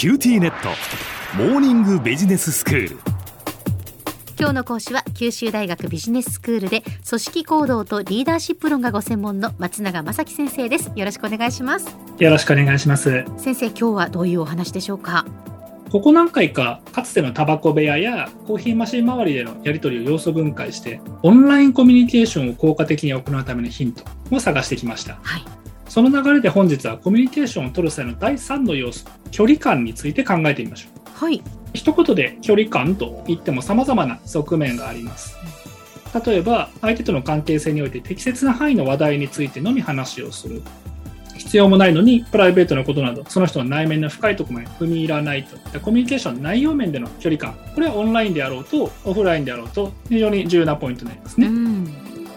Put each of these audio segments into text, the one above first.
QTnet。モーニングビジネススクール。今日の講師は九州大学ビジネススクールで組織行動とリーダーシップ論がご専門の松永正樹先生です。よろしくお願いします。よろしくお願いします。先生今日はどういうお話でしょうか？ここ何回かかつてのタバコ部屋やコーヒーマシン周りでのやり取りを要素分解してオンラインコミュニケーションを効果的に行うためのヒントを探してきました、はいその流れで本日はコミュニケーションを取る際の第3の要素距離感について考えてみましょう。はい。一言で距離感と言っても様々な側面があります。例えば相手との関係性において適切な範囲の話題についてのみ話をする。必要もないのにプライベートなことなどその人の内面の深いところまで踏み入らないと。いったコミュニケーション内容面での距離感。これはオンラインであろうとオフラインであろうと非常に重要なポイントになりますね、うん。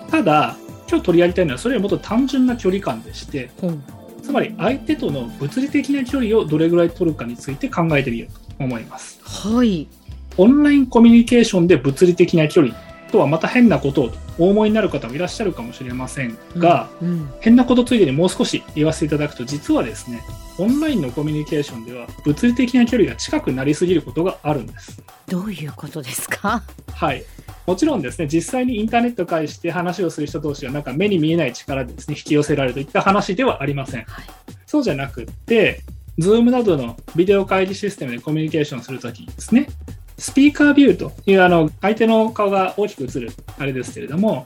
ただ今日取り上げたいのはそれよりもっと単純な距離感でしてほうつまり相手との物理的な距離をどれぐらい取るかについて考えてみようと思います。はい。オンラインコミュニケーションで物理的な距離とはまた変なことをとお思いになる方もいらっしゃるかもしれませんが、うん。変なことついでにもう少し言わせていただくと実はですねオンラインのコミュニケーションでは物理的な距離が近くなりすぎることがあるんです。どういうことですか？はいもちろんですね実際にインターネットを介して話をする人同士がなんか目に見えない力でですね引き寄せられるといった話ではありません。はい。そうじゃなくって、Zoom などのビデオ会議システムでコミュニケーションするときにですね、スピーカービューというあの相手の顔が大きく映るあれですけれども、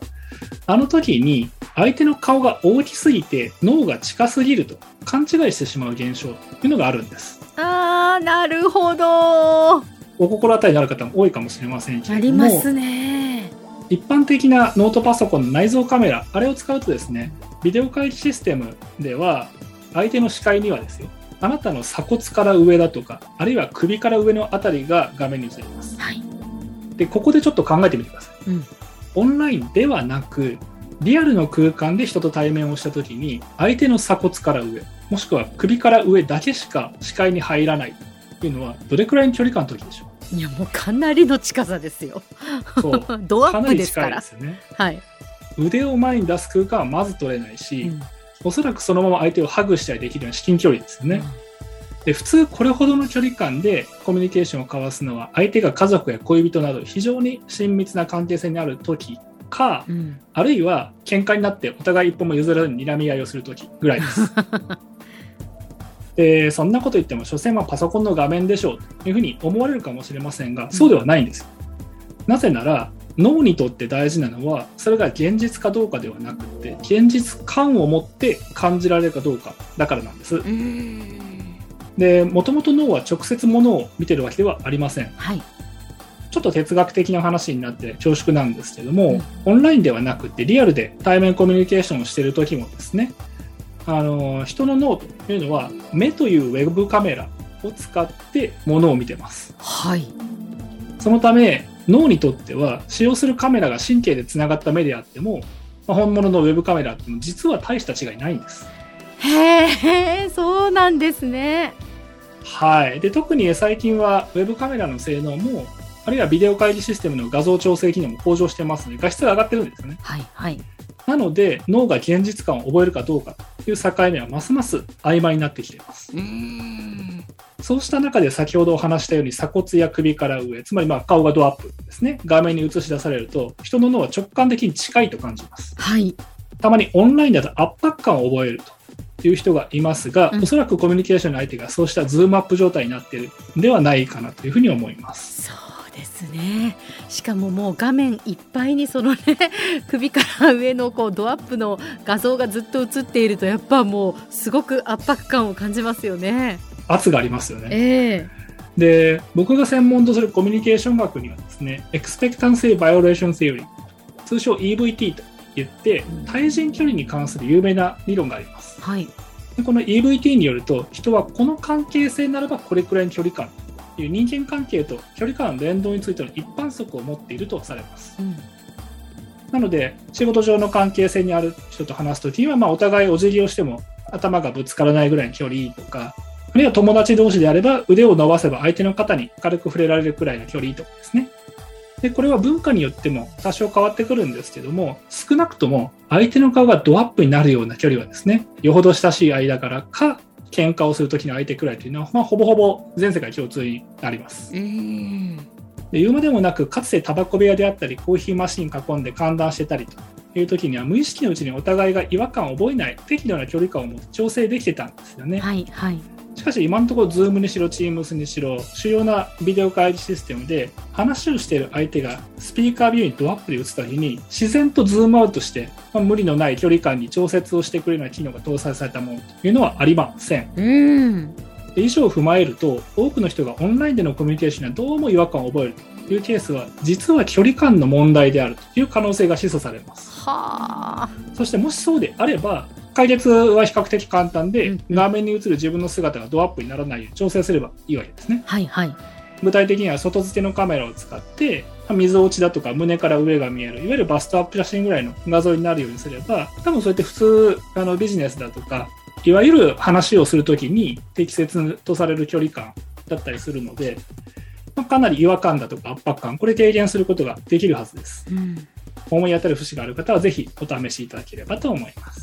あの時に相手の顔が大きすぎて脳が近すぎると勘違いしてしまう現象というのがあるんです。あーなるほどお心当たりのある方も多いかもしれませんけあれども、りますね一般的なノートパソコンの内蔵カメラ、あれを使うとですね、ビデオ会議システムでは、相手の視界にはですよ、あなたの鎖骨から上だとか、あるいは首から上のあたりが画面に映ります。はいで、ここでちょっと考えてみてください。うんオンラインではなく、リアルの空間で人と対面をしたときに、相手の鎖骨から上、もしくは首から上だけしか視界に入らないというのは、どれくらいの距離感の時でしょいやもうかなりの近さですようそう。ドアッかなり近プですからね。はい、腕を前に出す空間はまず取れないし、うんおそらくそのまま相手をハグしたりできるような至近距離ですよね。で普通これほどの距離感でコミュニケーションを交わすのは相手が家族や恋人など非常に親密な関係性にある時か、うんあるいは喧嘩になってお互い一歩も譲らずに睨み合いをする時ぐらいです。でそんなこと言っても所詮はパソコンの画面でしょうというふうに思われるかもしれませんがそうではないんですよ。なぜなら脳にとって大事なのはそれが現実かどうかではなくて現実感を持って感じられるかどうかだからなんです。うんでもともと脳は直接ものを見てるわけではありません。はいちょっと哲学的な話になって恐縮なんですけども、オンラインではなくてリアルで対面コミュニケーションをしている時もですねあの人の脳というのは目というウェブカメラを使ってものを見てます。はい。そのため脳にとっては使用するカメラが神経でつながった目であっても、まあ本物のウェブカメラっていうのは実は大した違いないんです。へえそうなんですね。はい、で特に最近はウェブカメラの性能もあるいはビデオ会議システムの画像調整機能も向上してますので画質が上がってるんですよね。はいはいなので脳が現実感を覚えるかどうかという境目はますます曖昧になってきています。うん。そうした中で先ほどお話したように鎖骨や首から上つまりまあ顔がドアップですね。画面に映し出されると人の脳は直感的に近いと感じます。はい。たまにオンラインだと圧迫感を覚えるという人がいますが、うん。おそらくコミュニケーションの相手がそうしたズームアップ状態になっているんではないかなというふうに思います。ですね。しかももう画面いっぱいにそのね 首から上のこうドアップの画像がずっと映っているとやっぱもうすごく圧迫感を感じますよね。圧がありますよね。ええ。で、僕が専門とするコミュニケーション学にはですね、Expectancy Violation Theory、通称 EVT と言ってうん、対人距離に関する有名な理論があります。はい。でこの EVT によると、人はこの関係性ならばこれくらいの距離感という人間関係と距離感の連動についての一般則を持っているとされます。うんなので、仕事上の関係性にある人と話すときには、まあ、お互いお辞儀をしても頭がぶつからないぐらいの距離とか、あるいは友達同士であれば腕を伸ばせば相手の肩に軽く触れられるくらいの距離とかですね。で、これは文化によっても多少変わってくるんですけども、少なくとも相手の顔がドアップになるような距離はですね、よほど親しい間からか、喧嘩をするときの相手くらいというのは、まあ、ほぼほぼ全世界共通になります。うんで言うまでもなく、かつてタバコ部屋であったり、コーヒーマシン囲んで歓談してたりという時には、無意識のうちにお互いが違和感を覚えない、適度な距離感を持って調整できてたんですよね。はいはいしかし今のところ、Zoom にしろ、Teams にしろ、主要なビデオ会議システムで、話をしている相手がスピーカービューにドアップで映った日に、自然とズームアウトして、まあ、無理のない距離感に調節をしてくれるような機能が搭載されたものというのはありません。うんで以上を踏まえると、多くの人がオンラインでのコミュニケーションにはどうも違和感を覚えるというケースは、実は距離感の問題であるという可能性が示唆されます。はあそしてもしそうであれば、解決は比較的簡単で、うん画面に映る自分の姿がドアップにならないように調整すればいいわけですね。はいはい具体的には外付けのカメラを使って、まあ溝落ちだとか胸から上が見える、いわゆるバストアップ写真ぐらいの画像になるようにすれば、多分そうやって普通、あのビジネスだとか、いわゆる話をするときに適切とされる距離感だったりするので、まあかなり違和感だとか圧迫感、これ軽減することができるはずです。うん思い当たる節がある方はぜひお試しいただければと思います。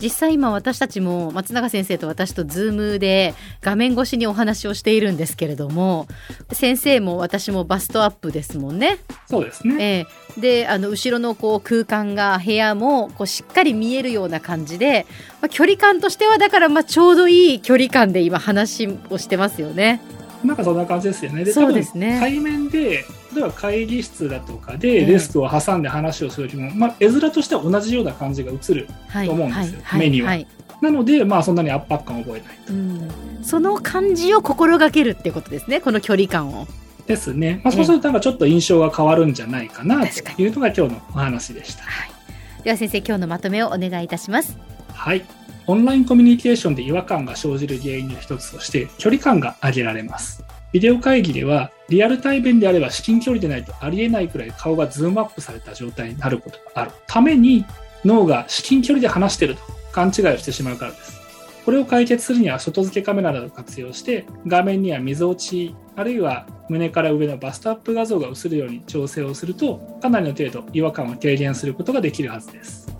実際今私たちも松永先生と私とズームで画面越しにお話をしているんですけれども先生も私もバストアップですもんね。そうですね。ええであの後ろのこう空間が部屋もこうしっかり見えるような感じで、まあ、距離感としてはだからまあちょうどいい距離感で今話をしてますよね。なんかそんな感じですよね。そうですね多分対面で、例えば会議室だとかええでデスクを挟んで話をするときも、まあ、絵面としては同じような感じが映る。はいと思うんですよはい目にははいなので、まあ、そんなに圧迫感を覚えないと。うん、その感じを心がけるってことですねこの距離感を。ですね。まあ、そうすると、なんかちょっと印象が変わるんじゃないかなというのが今日のお話でした。はい、では先生今日のまとめをお願いいたします。はい。オンラインコミュニケーションで違和感が生じる原因の一つとして、距離感が挙げられます。ビデオ会議では、リアル対面であれば至近距離でないとありえないくらい顔がズームアップされた状態になることがあるために、脳が至近距離で話してると勘違いをしてしまうからです。これを解決するには外付けカメラなどを活用して画面にはみぞおちあるいは胸から上のバストアップ画像が映るように調整をするとかなりの程度違和感を軽減することができるはずです。